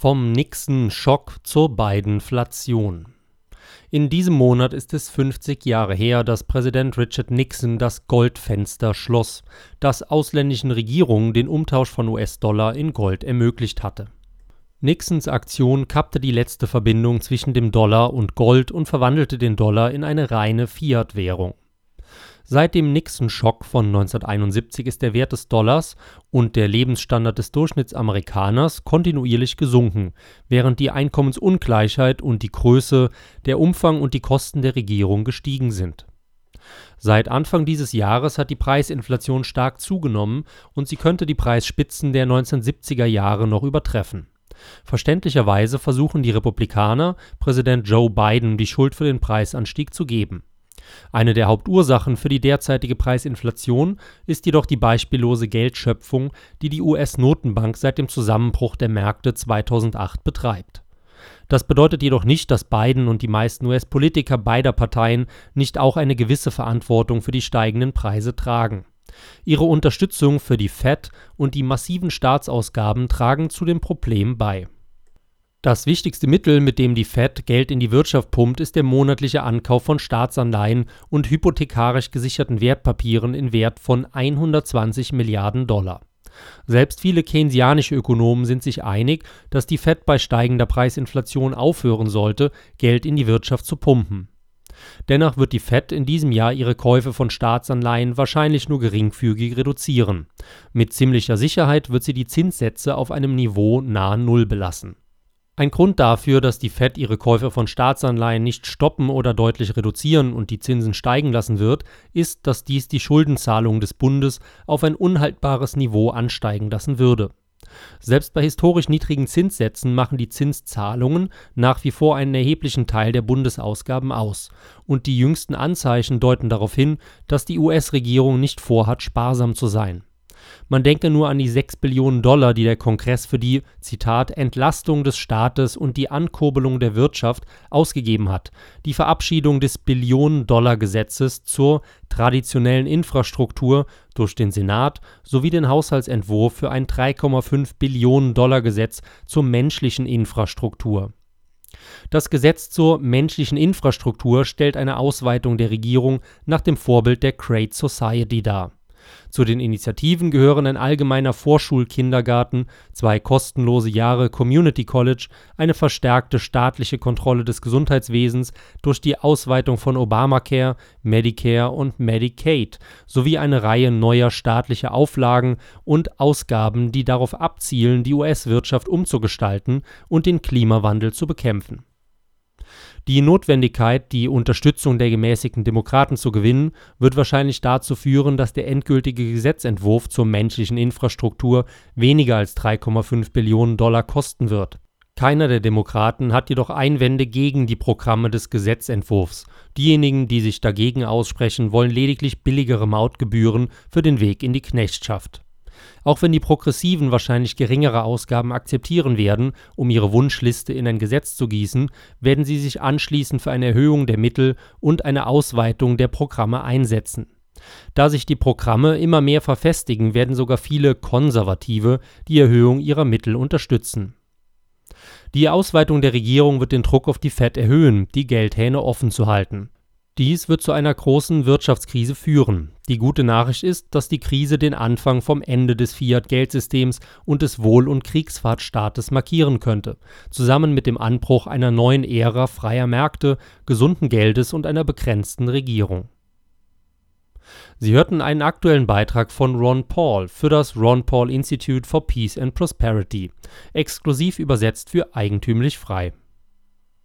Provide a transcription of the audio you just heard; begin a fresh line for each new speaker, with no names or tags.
Vom Nixon-Schock zur Biden-Flation. In diesem Monat ist es 50 Jahre her, dass Präsident Richard Nixon das Goldfenster schloss, das ausländischen Regierungen den Umtausch von US-Dollar in Gold ermöglicht hatte. Nixons Aktion kappte die letzte Verbindung zwischen dem Dollar und Gold und verwandelte den Dollar in eine reine Fiat-Währung Seit dem Nixon-Schock von 1971 ist der Wert des Dollars und der Lebensstandard des Durchschnittsamerikaners kontinuierlich gesunken, während die Einkommensungleichheit und die Größe, der Umfang und die Kosten der Regierung gestiegen sind. Seit Anfang dieses Jahres hat die Preisinflation stark zugenommen und sie könnte die Preisspitzen der 1970er Jahre noch übertreffen. Verständlicherweise versuchen die Republikaner, Präsident Joe Biden die Schuld für den Preisanstieg zu geben eine der Hauptursachen für die derzeitige Preisinflation ist jedoch die beispiellose Geldschöpfung, die die US-Notenbank seit dem Zusammenbruch der Märkte 2008 betreibt. Das bedeutet jedoch nicht, dass Biden und die meisten US-Politiker beider Parteien nicht auch eine gewisse Verantwortung für die steigenden Preise tragen. Ihre Unterstützung für die Fed und die massiven Staatsausgaben tragen zu dem Problem bei das wichtigste Mittel, mit dem die Fed Geld in die Wirtschaft pumpt, ist der monatliche Ankauf von Staatsanleihen und hypothekarisch gesicherten Wertpapieren in Wert von 120 Milliarden Dollar. Selbst viele keynesianische Ökonomen sind sich einig, dass die Fed bei steigender Preisinflation aufhören sollte, Geld in die Wirtschaft zu pumpen. Dennoch wird die Fed in diesem Jahr ihre Käufe von Staatsanleihen wahrscheinlich nur geringfügig reduzieren. Mit ziemlicher Sicherheit wird sie die Zinssätze auf einem Niveau nahe Null belassen ein Grund dafür, dass die Fed ihre Käufe von Staatsanleihen nicht stoppen oder deutlich reduzieren und die Zinsen steigen lassen wird, ist, dass dies die Schuldenzahlungen des Bundes auf ein unhaltbares Niveau ansteigen lassen würde. Selbst bei historisch niedrigen Zinssätzen machen die Zinszahlungen nach wie vor einen erheblichen Teil der Bundesausgaben aus, und die jüngsten Anzeichen deuten darauf hin, dass die US-Regierung nicht vorhat, sparsam zu sein man denke nur an die 6 Billionen Dollar, die der Kongress für die, Zitat, Entlastung des Staates und die Ankurbelung der Wirtschaft ausgegeben hat, die Verabschiedung des Billionen-Dollar-Gesetzes zur traditionellen Infrastruktur durch den Senat sowie den Haushaltsentwurf für ein 3,5 Billionen Dollar Gesetz zur menschlichen Infrastruktur. Das Gesetz zur menschlichen Infrastruktur stellt eine Ausweitung der Regierung nach dem Vorbild der Great Society dar zu den Initiativen gehören ein allgemeiner Vorschulkindergarten, zwei kostenlose Jahre Community College, eine verstärkte staatliche Kontrolle des Gesundheitswesens durch die Ausweitung von Obamacare, Medicare und Medicaid sowie eine Reihe neuer staatlicher Auflagen und Ausgaben, die darauf abzielen, die US-Wirtschaft umzugestalten und den Klimawandel zu bekämpfen die Notwendigkeit, die Unterstützung der gemäßigten Demokraten zu gewinnen, wird wahrscheinlich dazu führen, dass der endgültige Gesetzentwurf zur menschlichen Infrastruktur weniger als 3,5 Billionen Dollar kosten wird. Keiner der Demokraten hat jedoch Einwände gegen die Programme des Gesetzentwurfs. Diejenigen, die sich dagegen aussprechen, wollen lediglich billigere Mautgebühren für den Weg in die Knechtschaft auch wenn die Progressiven wahrscheinlich geringere Ausgaben akzeptieren werden, um ihre Wunschliste in ein Gesetz zu gießen, werden sie sich anschließend für eine Erhöhung der Mittel und eine Ausweitung der Programme einsetzen. Da sich die Programme immer mehr verfestigen, werden sogar viele Konservative die Erhöhung ihrer Mittel unterstützen. Die Ausweitung der Regierung wird den Druck auf die Fed erhöhen, die Geldhähne offen zu halten. Dies wird zu einer großen Wirtschaftskrise führen. Die gute Nachricht ist, dass die Krise den Anfang vom Ende des Fiat-Geldsystems und des Wohl- und Kriegsfahrtstaates markieren könnte, zusammen mit dem Anbruch einer neuen Ära freier Märkte, gesunden Geldes und einer begrenzten Regierung. Sie hörten einen aktuellen Beitrag von Ron Paul für das Ron Paul Institute for Peace and Prosperity, exklusiv übersetzt für eigentümlich frei